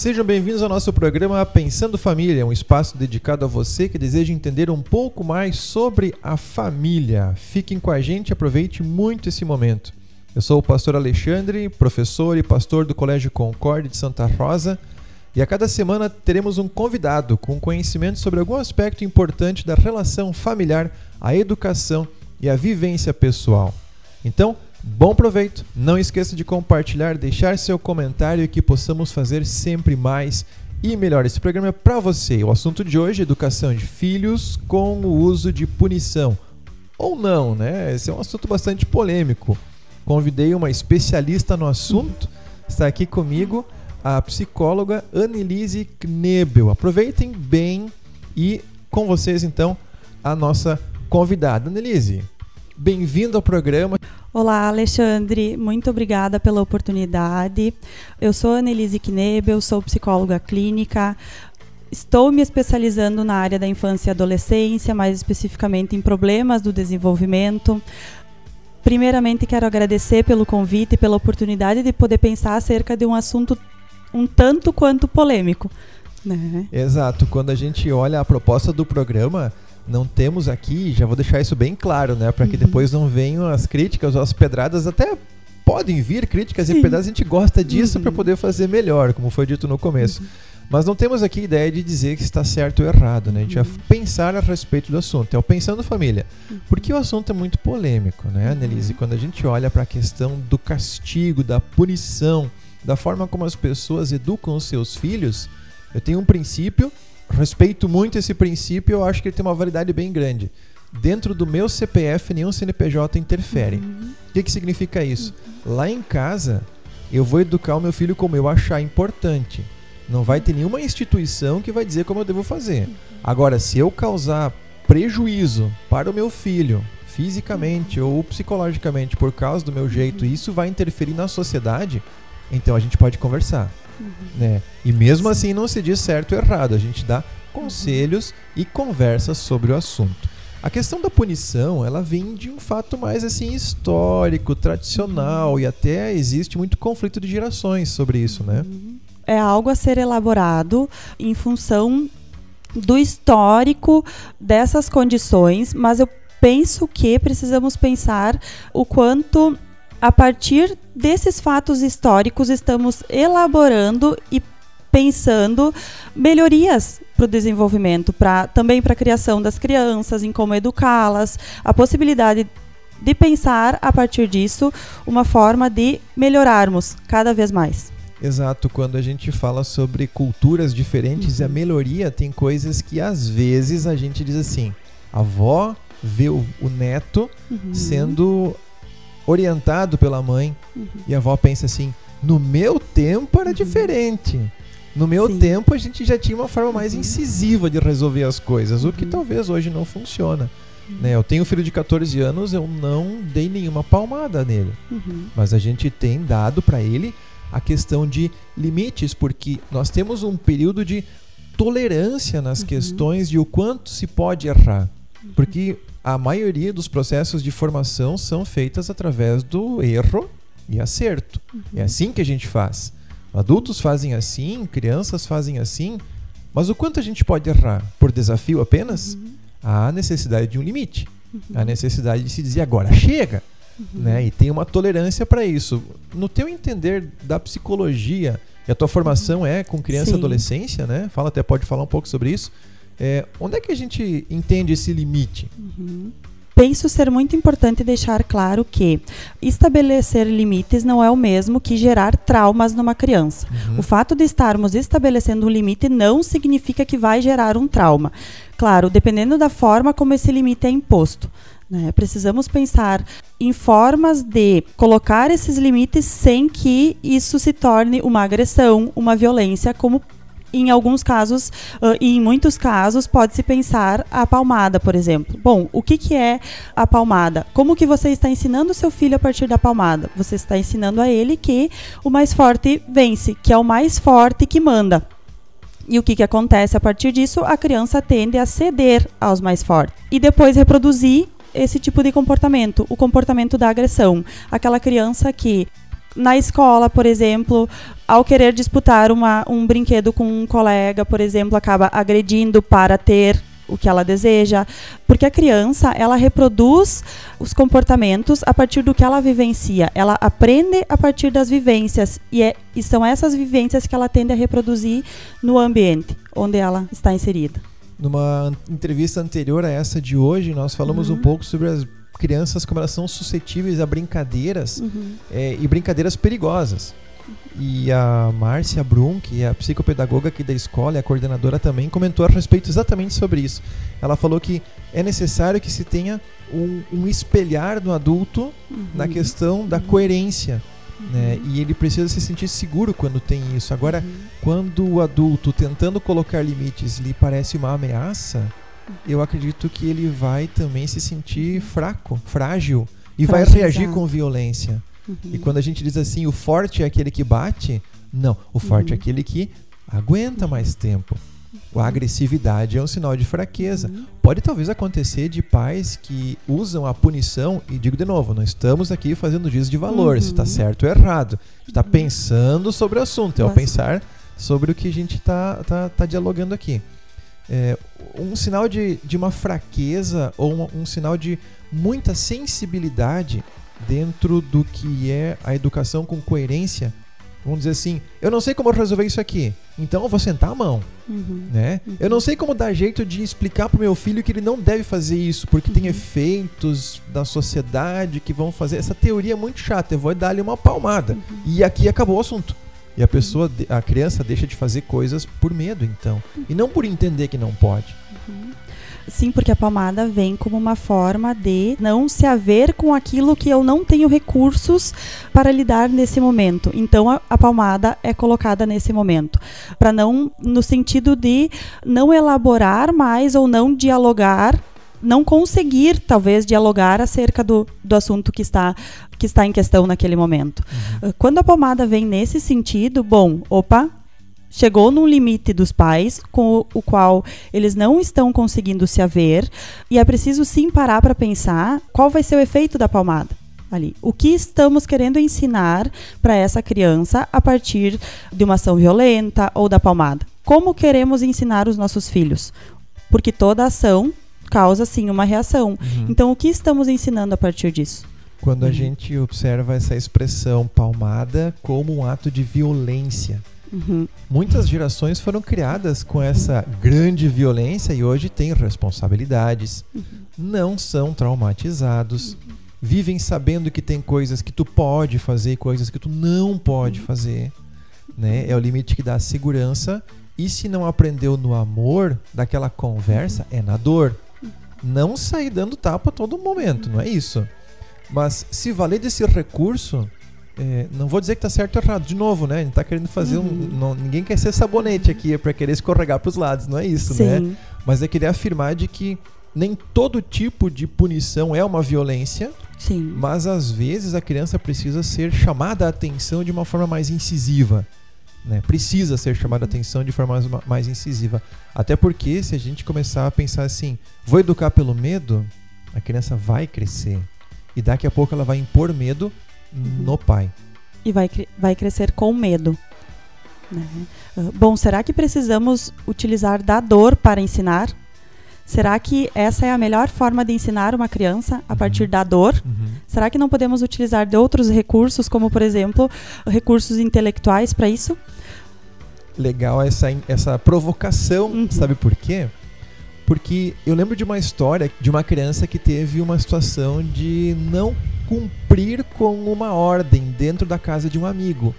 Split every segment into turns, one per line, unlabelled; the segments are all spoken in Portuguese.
Sejam bem-vindos ao nosso programa Pensando Família, um espaço dedicado a você que deseja entender um pouco mais sobre a família. Fiquem com a gente aproveite muito esse momento. Eu sou o pastor Alexandre, professor e pastor do Colégio Concorde de Santa Rosa, e a cada semana teremos um convidado com conhecimento sobre algum aspecto importante da relação familiar, a educação e a vivência pessoal. Então, Bom proveito! Não esqueça de compartilhar, deixar seu comentário e que possamos fazer sempre mais e melhor. Esse programa é para você. O assunto de hoje é educação de filhos com o uso de punição. Ou não, né? Esse é um assunto bastante polêmico. Convidei uma especialista no assunto. Está aqui comigo a psicóloga Annelise Knebel. Aproveitem bem e com vocês então a nossa convidada. Annelise, bem-vindo ao programa.
Olá, Alexandre. Muito obrigada pela oportunidade. Eu sou Annelise Knebel, sou psicóloga clínica. Estou me especializando na área da infância e adolescência, mais especificamente em problemas do desenvolvimento. Primeiramente, quero agradecer pelo convite e pela oportunidade de poder pensar acerca de um assunto um tanto quanto polêmico. Né?
Exato. Quando a gente olha a proposta do programa, não temos aqui, já vou deixar isso bem claro, né? Para que uhum. depois não venham as críticas ou as pedradas, até podem vir críticas Sim. e pedradas, a gente gosta disso uhum. para poder fazer melhor, como foi dito no começo. Uhum. Mas não temos aqui ideia de dizer que está certo ou errado, né? A gente vai uhum. pensar a respeito do assunto. É o Pensando Família. Uhum. Porque o assunto é muito polêmico, né, Annelise? Quando a gente olha para a questão do castigo, da punição, da forma como as pessoas educam os seus filhos, eu tenho um princípio respeito muito esse princípio, eu acho que ele tem uma validade bem grande. Dentro do meu CPF, nenhum CNPJ interfere. Uhum. O que, que significa isso? Uhum. Lá em casa, eu vou educar o meu filho como eu achar importante. Não vai ter nenhuma instituição que vai dizer como eu devo fazer. Uhum. Agora, se eu causar prejuízo para o meu filho, fisicamente ou psicologicamente, por causa do meu jeito, uhum. isso vai interferir na sociedade, então a gente pode conversar. Uhum. Né? E mesmo Sim. assim não se diz certo ou errado, a gente dá conselhos uhum. e conversa sobre o assunto. A questão da punição, ela vem de um fato mais assim histórico, tradicional uhum. e até existe muito conflito de gerações sobre isso, né?
É algo a ser elaborado em função do histórico dessas condições, mas eu penso que precisamos pensar o quanto a partir desses fatos históricos, estamos elaborando e pensando melhorias para o desenvolvimento, pra, também para a criação das crianças, em como educá-las, a possibilidade de pensar a partir disso uma forma de melhorarmos cada vez mais.
Exato, quando a gente fala sobre culturas diferentes uhum. e a melhoria, tem coisas que às vezes a gente diz assim: a avó vê o, o neto uhum. sendo orientado pela mãe. Uhum. E a avó pensa assim: no meu tempo era uhum. diferente. No meu Sim. tempo a gente já tinha uma forma mais uhum. incisiva de resolver as coisas, o que uhum. talvez hoje não funciona. Uhum. Né? Eu tenho um filho de 14 anos, eu não dei nenhuma palmada nele. Uhum. Mas a gente tem dado para ele a questão de limites, porque nós temos um período de tolerância nas questões de o quanto se pode errar. Porque a maioria dos processos de formação são feitas através do erro e acerto. Uhum. É assim que a gente faz. Adultos fazem assim, crianças fazem assim, mas o quanto a gente pode errar? Por desafio apenas? Uhum. Há necessidade de um limite. Uhum. Há necessidade de se dizer agora chega. Uhum. Né? E tem uma tolerância para isso. No teu entender da psicologia, e a tua formação é com criança Sim. e adolescência, né? Fala até pode falar um pouco sobre isso. É, onde é que a gente entende esse limite?
Uhum. Penso ser muito importante deixar claro que estabelecer limites não é o mesmo que gerar traumas numa criança. Uhum. O fato de estarmos estabelecendo um limite não significa que vai gerar um trauma. Claro, dependendo da forma como esse limite é imposto. Né? Precisamos pensar em formas de colocar esses limites sem que isso se torne uma agressão, uma violência, como em alguns casos, uh, e em muitos casos, pode-se pensar a palmada, por exemplo. Bom, o que, que é a palmada? Como que você está ensinando o seu filho a partir da palmada? Você está ensinando a ele que o mais forte vence, que é o mais forte que manda. E o que, que acontece a partir disso? A criança tende a ceder aos mais fortes. E depois reproduzir esse tipo de comportamento, o comportamento da agressão. Aquela criança que na escola, por exemplo, ao querer disputar uma, um brinquedo com um colega, por exemplo, acaba agredindo para ter o que ela deseja, porque a criança ela reproduz os comportamentos a partir do que ela vivencia, ela aprende a partir das vivências e, é, e são essas vivências que ela tende a reproduzir no ambiente onde ela está inserida.
Numa entrevista anterior a essa de hoje, nós falamos uhum. um pouco sobre as crianças como elas são suscetíveis a brincadeiras uhum. é, e brincadeiras perigosas. E a Márcia Brum, que é a psicopedagoga aqui da escola e a coordenadora também, comentou a respeito exatamente sobre isso. Ela falou que é necessário que se tenha um, um espelhar no adulto uhum. na questão da uhum. coerência. Né? Uhum. E ele precisa se sentir seguro quando tem isso. Agora, uhum. quando o adulto tentando colocar limites lhe parece uma ameaça, eu acredito que ele vai também se sentir fraco, frágil e vai reagir com violência. Uhum. E quando a gente diz assim, o forte é aquele que bate, não, o forte é uhum. aquele que aguenta mais tempo. A agressividade é um sinal de fraqueza. Uhum. Pode talvez acontecer de pais que usam a punição, e digo de novo, não estamos aqui fazendo juízo de valor, uhum. se está certo ou errado. está uhum. pensando sobre o assunto, é o pensar sobre o que a gente está tá, tá dialogando aqui é, um sinal de, de uma fraqueza ou uma, um sinal de muita sensibilidade dentro do que é a educação com coerência. Vamos dizer assim, eu não sei como resolver isso aqui, então eu vou sentar a mão. Uhum, né? Uhum. Eu não sei como dar jeito de explicar para o meu filho que ele não deve fazer isso, porque uhum. tem efeitos da sociedade que vão fazer. Essa teoria é muito chata, eu vou dar-lhe uma palmada. Uhum. E aqui acabou o assunto. E a pessoa, a criança deixa de fazer coisas por medo, então. E não por entender que não pode.
Uhum. Sim, porque a palmada vem como uma forma de não se haver com aquilo que eu não tenho recursos para lidar nesse momento. Então a, a palmada é colocada nesse momento, para não no sentido de não elaborar mais ou não dialogar não conseguir, talvez, dialogar acerca do, do assunto que está, que está em questão naquele momento. Uhum. Quando a pomada vem nesse sentido, bom, opa, chegou num limite dos pais com o, o, qual eles não estão conseguindo se haver e é preciso sim parar para pensar qual vai ser o efeito da palmada ali. O que estamos querendo ensinar para essa criança a partir de uma ação violenta ou da palmada? Como queremos ensinar os nossos filhos? Porque toda ação causa sim uma reação. Uhum. Então, o que estamos ensinando a partir disso?
Quando a uhum. gente observa essa expressão palmada como um ato de violência. Uhum. Muitas gerações foram criadas com essa grande violência e hoje têm responsabilidades, uhum. não são traumatizados, uhum. vivem sabendo que tem coisas que tu pode fazer e coisas que tu não pode uhum. fazer. Né? É o limite que dá segurança. E se não aprendeu no amor daquela conversa, é na dor não sair dando tapa a todo momento, não é isso. Mas se valer desse recurso, é, não vou dizer que tá certo ou errado, de novo, né? A gente tá querendo fazer uhum. um. Não, ninguém quer ser sabonete aqui, é pra querer escorregar pros lados, não é isso, né? Sim. né? Mas é querer afirmar de que nem todo tipo de punição é uma violência. Sim. Mas às vezes a criança precisa ser chamada a atenção de uma forma mais incisiva. Né? Precisa ser chamada atenção de forma mais, mais incisiva. Até porque, se a gente começar a pensar assim, vou educar pelo medo, a criança vai crescer. E daqui a pouco ela vai impor medo no pai.
E vai, vai crescer com medo. Né? Uh, bom, será que precisamos utilizar da dor para ensinar? Será que essa é a melhor forma de ensinar uma criança a uhum. partir da dor? Uhum. Será que não podemos utilizar de outros recursos, como por exemplo, recursos intelectuais para isso?
Legal essa, essa provocação, uhum. sabe por quê? Porque eu lembro de uma história de uma criança que teve uma situação de não cumprir com uma ordem dentro da casa de um amigo.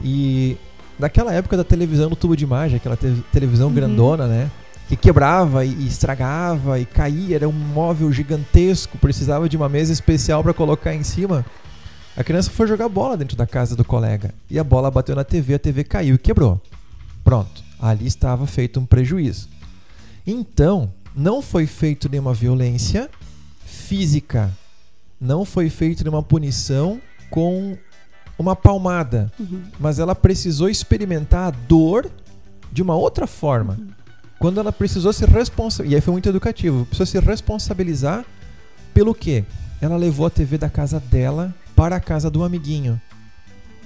E naquela época da televisão no tubo de imagem, aquela te televisão uhum. grandona, né? Que quebrava e, estragava e caía, era um móvel gigantesco, precisava de uma mesa especial para colocar em cima. A criança foi jogar bola dentro da casa do colega e a bola bateu na TV, a TV caiu e quebrou. Pronto, ali estava feito um prejuízo. Então, não foi feito nenhuma violência física, não foi feito nenhuma punição com uma palmada, uhum. mas ela precisou experimentar a dor de uma outra forma. Uhum quando ela precisou se responsabilizar, e aí foi muito educativo, precisou se responsabilizar pelo quê? Ela levou a TV da casa dela para a casa do amiguinho.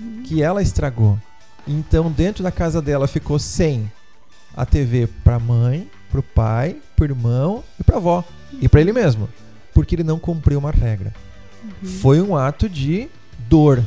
uhum. que ela estragou. Então, dentro da casa dela ficou sem a TV para mãe, para o pai, para o irmão e para avó e para ele mesmo, porque ele não cumpriu uma regra. Uhum. Foi um ato de dor,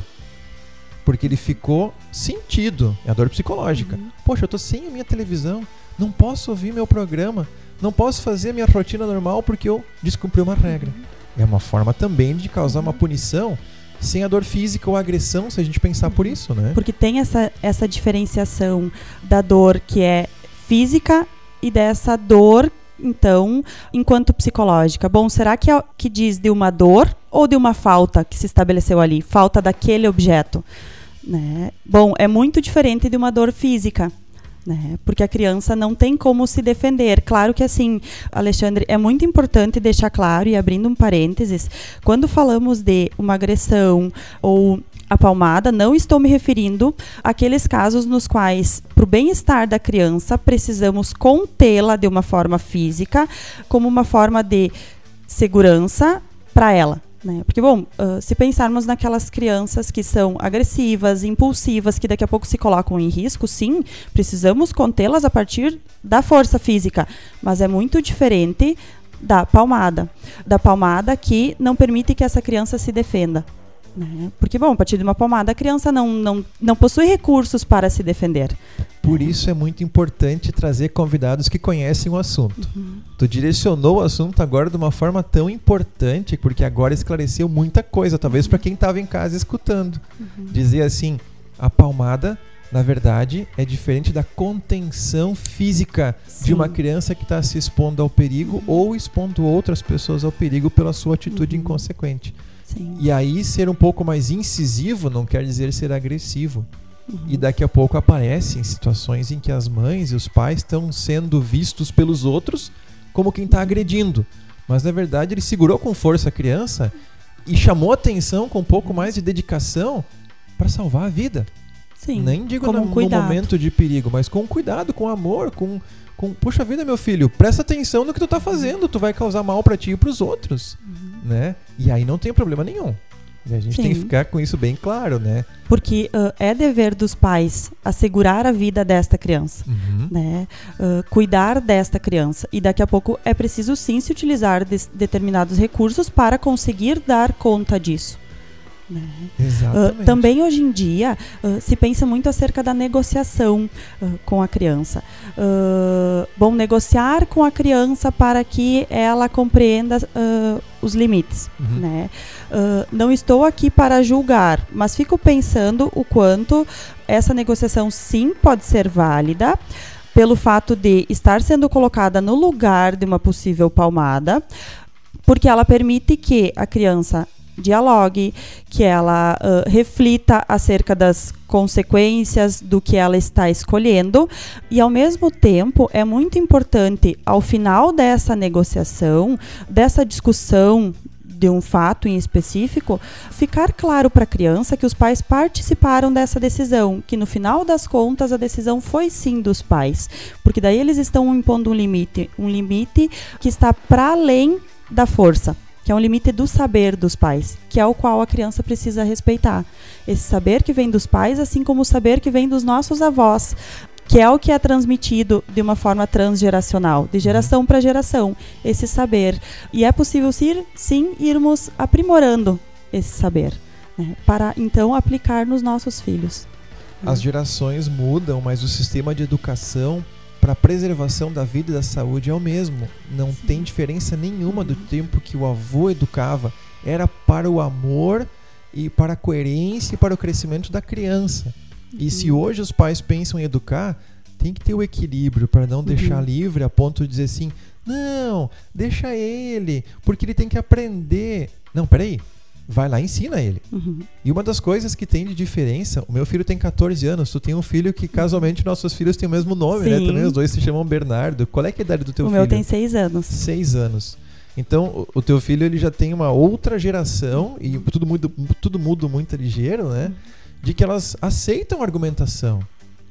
porque ele ficou sentido, é a dor psicológica. Uhum. Poxa, eu tô sem a minha televisão, não posso ouvir meu programa, não posso fazer minha rotina normal porque eu descumpri uma regra. É uma forma também de causar uma punição sem a dor física ou agressão, se a gente pensar por isso, né?
Porque tem essa, essa diferenciação da dor que é física e dessa dor, então, enquanto psicológica. Bom, será que, é, que diz de uma dor ou de uma falta que se estabeleceu ali? Falta daquele objeto? Né? Bom, é muito diferente de uma dor física. Né? Porque a criança não tem como se defender. Claro que assim, Alexandre, é muito importante deixar claro e abrindo um parênteses, quando falamos de uma agressão ou a palmada, não estou me referindo àqueles casos nos quais, para o bem-estar da criança, precisamos contê-la de uma forma física, como uma forma de segurança para ela. Né? Porque, bom, uh, se pensarmos naquelas crianças que são agressivas, impulsivas, que daqui a pouco se colocam em risco, sim, precisamos contê-las a partir da força física. Mas é muito diferente da palmada. Da palmada que não permite que essa criança se defenda. Né? Porque, bom, a partir de uma palmada, a criança não, não, não possui recursos para se defender.
Por isso é muito importante trazer convidados que conhecem o assunto. Uhum. Tu direcionou o assunto agora de uma forma tão importante, porque agora esclareceu muita coisa, talvez para quem estava em casa escutando. Uhum. Dizer assim, a palmada, na verdade, é diferente da contenção física Sim. de uma criança que está se expondo ao perigo uhum. ou expondo outras pessoas ao perigo pela sua atitude uhum. inconsequente. Sim. E aí ser um pouco mais incisivo não quer dizer ser agressivo. Uhum. E daqui a pouco aparecem situações em que as mães e os pais estão sendo vistos pelos outros como quem está agredindo. Mas na verdade ele segurou com força a criança e chamou atenção com um pouco mais de dedicação para salvar a vida.
Sim,
Nem digo no, no, momento de perigo, mas com cuidado, com amor, com, com puxa vida, meu filho, presta atenção no que tu tá fazendo, tu vai causar mal para ti e para os outros. Uhum né? E aí não tem problema nenhum. E a gente Sim. tem que ficar com isso bem claro, né?
Porque uh, é dever dos pais assegurar a vida desta criança, uhum. né? Uh, cuidar desta criança. E daqui a pouco é preciso sim se utilizar de determinados recursos para conseguir dar conta disso.
Né?
Uh, também hoje em dia uh, se pensa muito acerca da negociação uh, com a criança. bom, negociar com a criança para que ela compreenda os limites. Uhum. Né? não estou aqui para julgar, mas fico pensando o quanto essa negociação sim pode ser válida pelo fato de estar sendo colocada no lugar de uma possível palmada, porque ela permite que a criança dialogue, que ela uh, reflita acerca das consequências do que ela está escolhendo. E ao mesmo tempo é muito importante ao final dessa negociação, dessa discussão de um fato em específico, ficar claro para a criança que os pais participaram dessa decisão, que no final das contas a decisão foi sim dos pais, porque daí eles estão impondo um limite, um limite que está para além da força que é um limite do saber dos pais, que é o qual a criança precisa respeitar. Esse saber que vem dos pais, assim como o saber que vem dos nossos avós, que é o que é transmitido de uma forma transgeracional, de geração para geração, esse saber. E é possível sim, sim irmos aprimorando esse saber, né, para então aplicar nos nossos filhos.
As gerações mudam, mas o sistema de educação para a preservação da vida e da saúde é o mesmo. Não Sim. tem diferença nenhuma do tempo que o avô educava. Era para o amor e para a coerência e para o crescimento da criança. E se uhum. hoje os pais pensam em educar, tem que ter o equilíbrio para não deixar uhum. livre a ponto de dizer assim: não, deixa ele, porque ele tem que aprender. Não, peraí, vai lá e ensina ele. Uhum. E uma das coisas que tem de diferença, o meu filho tem 14 anos, tu tem um filho que casualmente nossos filhos têm o mesmo nome, né? Sim. né? Também os dois se chamam Bernardo. Qual é, é a idade do teu
o
filho?
O meu tem 6 anos.
6 anos. Então, o teu filho ele já tem uma outra geração e tudo muda, tudo muda muito ligeiro, né? De que elas aceitam argumentação.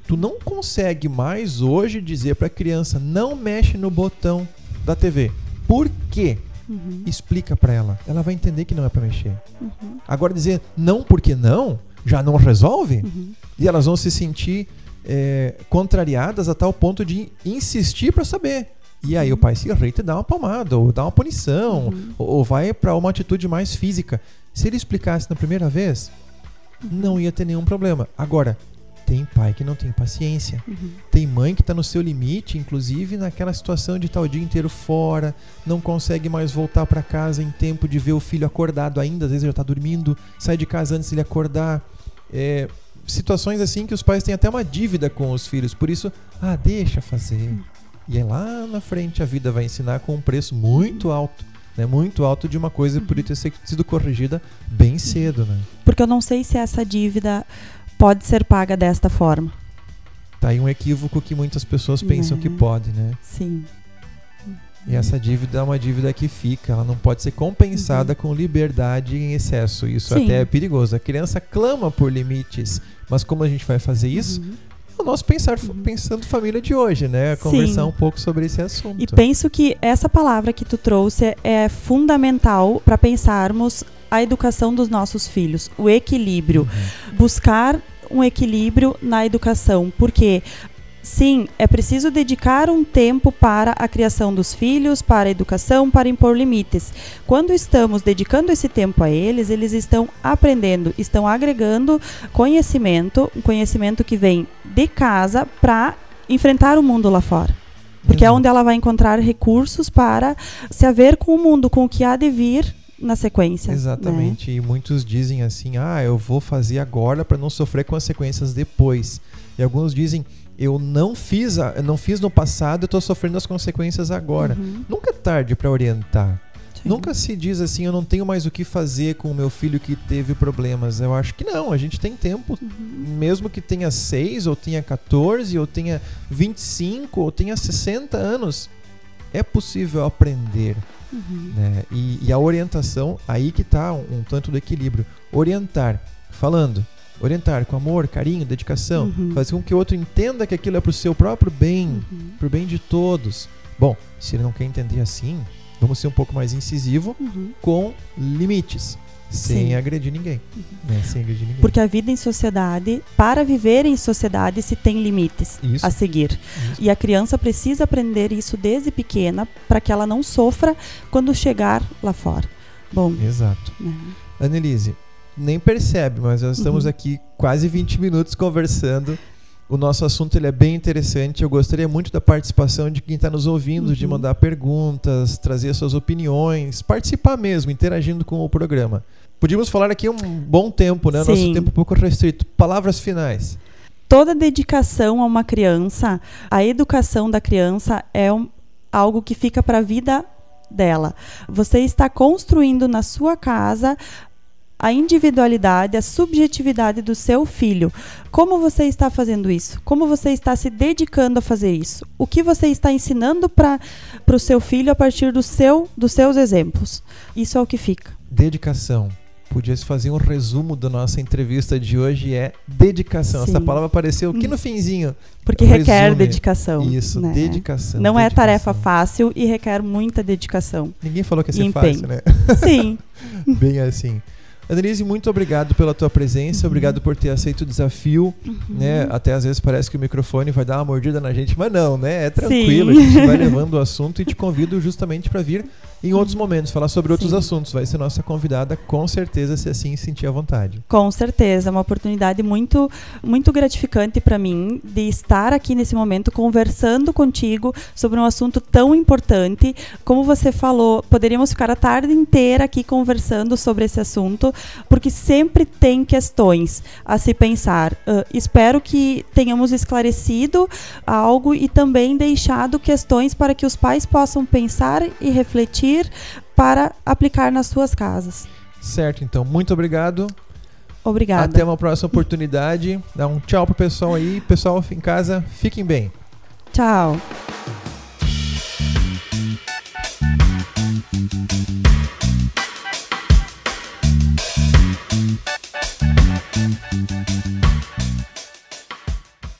Tu não consegue mais hoje dizer para a criança não mexe no botão da TV. Por quê? Uhum. Explica para ela. Ela vai entender que não é para mexer. Uhum. Agora dizer não porque não, já não resolve? Uhum. E elas vão se sentir é, contrariadas a tal ponto de insistir para saber. E aí uhum. o pai se irrita e dá uma palmada, ou dá uma punição, uhum. ou, ou, vai para uma atitude mais física. Se ele explicasse na primeira vez, uhum. não ia ter nenhum problema. Agora, tem pai que não tem paciência. Uhum. Tem mãe que está no seu limite, inclusive naquela situação de estar o dia inteiro fora, não consegue mais voltar para casa em tempo de ver o filho acordado ainda, às vezes já está dormindo, sai de casa antes de ele acordar. É, situações assim que os pais têm até uma dívida com os filhos, por isso, ah, deixa fazer. Uhum. E aí lá na frente a vida vai ensinar com um preço muito alto. Né, muito alto de uma coisa por ter sido corrigida bem cedo. Né?
Porque eu não sei se essa dívida pode ser paga desta forma.
Tá aí um equívoco que muitas pessoas pensam que né. pode, né?
Sim.
E essa dívida é uma dívida que fica, ela não pode ser compensada uhum. com liberdade em excesso. Isso Sim. até é perigoso. A criança clama por limites, mas como a gente vai fazer isso? Uhum. É o nosso pensar uhum. pensando família de hoje, né? Conversar Sim. um pouco sobre esse assunto.
E penso que essa palavra que tu trouxe é fundamental para pensarmos a educação dos nossos filhos, o equilíbrio, uhum. buscar um equilíbrio na educação, porque Sim, é preciso dedicar um tempo para a criação dos filhos, para a educação, para impor limites. Quando estamos dedicando esse tempo a eles, eles estão aprendendo, estão agregando conhecimento, um conhecimento que vem de casa para enfrentar o mundo lá fora. Porque uhum. é onde ela vai encontrar recursos para se haver com o mundo, com o que há de vir na sequência.
Né? Exatamente. Né? E muitos dizem assim: ah, eu vou fazer agora para não sofrer consequências depois. E alguns dizem: eu não fiz, a, eu não fiz no passado, eu estou sofrendo as consequências agora. Uhum. Nunca é tarde para orientar. Sim. Nunca se diz assim, eu não tenho mais o que fazer com o meu filho que teve problemas. Eu acho que não, a gente tem tempo, uhum. mesmo que tenha 6, ou tenha 14, ou tenha 25, ou tenha 60 anos, é possível aprender. Uhum. Né? E, e, a orientação, aí que está um, um, tanto do equilíbrio. Orientar, falando, orientar com amor, carinho, dedicação, uhum. fazer com que o outro entenda que aquilo é para o seu próprio bem, uhum. para o bem de todos. Bom, se ele não quer entender assim, vamos ser um pouco mais incisivo uhum. com limites. Sem Sim. agredir ninguém. Né? Sem agredir ninguém.
Porque a vida em sociedade, para viver em sociedade, se tem limites isso. a seguir. Isso. E a criança precisa aprender isso desde pequena para que ela não sofra quando chegar lá fora. Bom.
Exato. Né? Annelise, nem percebe, mas nós estamos uhum. aqui quase 20 minutos conversando. O nosso assunto ele é bem interessante. Eu gostaria muito da participação de quem está nos ouvindo, uhum. de mandar perguntas, trazer suas opiniões, participar mesmo, interagindo com o programa. Podíamos falar aqui um bom tempo, né? Sim. Nosso tempo um pouco restrito. Palavras finais.
Toda dedicação a uma criança, a educação da criança é um, algo que fica para a vida dela. Você está construindo na sua casa a individualidade, a subjetividade do seu filho. Como você está fazendo isso? Como você está se dedicando a fazer isso? O que você está ensinando para o seu filho a partir do seu, dos seus exemplos? Isso é o que fica.
Dedicação podia fazer um resumo da nossa entrevista de hoje é dedicação. Sim. Essa palavra apareceu aqui no finzinho.
Porque requer dedicação.
Isso, né? dedicação.
Não
dedicação.
é tarefa fácil e requer muita dedicação.
Ninguém falou que ia ser fácil, né?
Sim.
Bem assim. Annelise, muito obrigado pela tua presença, uhum. obrigado por ter aceito o desafio, uhum. né? Até às vezes parece que o microfone vai dar uma mordida na gente, mas não, né? É tranquilo, Sim. a gente vai levando o assunto e te convido justamente para vir em outros momentos, falar sobre outros Sim. assuntos. Vai ser nossa convidada, com certeza, se assim sentir à vontade.
Com certeza, uma oportunidade muito, muito gratificante para mim de estar aqui nesse momento conversando contigo sobre um assunto tão importante. Como você falou, poderíamos ficar a tarde inteira aqui conversando sobre esse assunto, porque sempre tem questões a se pensar. Uh, espero que tenhamos esclarecido algo e também deixado questões para que os pais possam pensar e refletir para aplicar nas suas casas.
Certo, então. Muito obrigado.
Obrigada.
Até uma próxima oportunidade. Dá um tchau pro pessoal aí. Pessoal em casa, fiquem bem.
Tchau.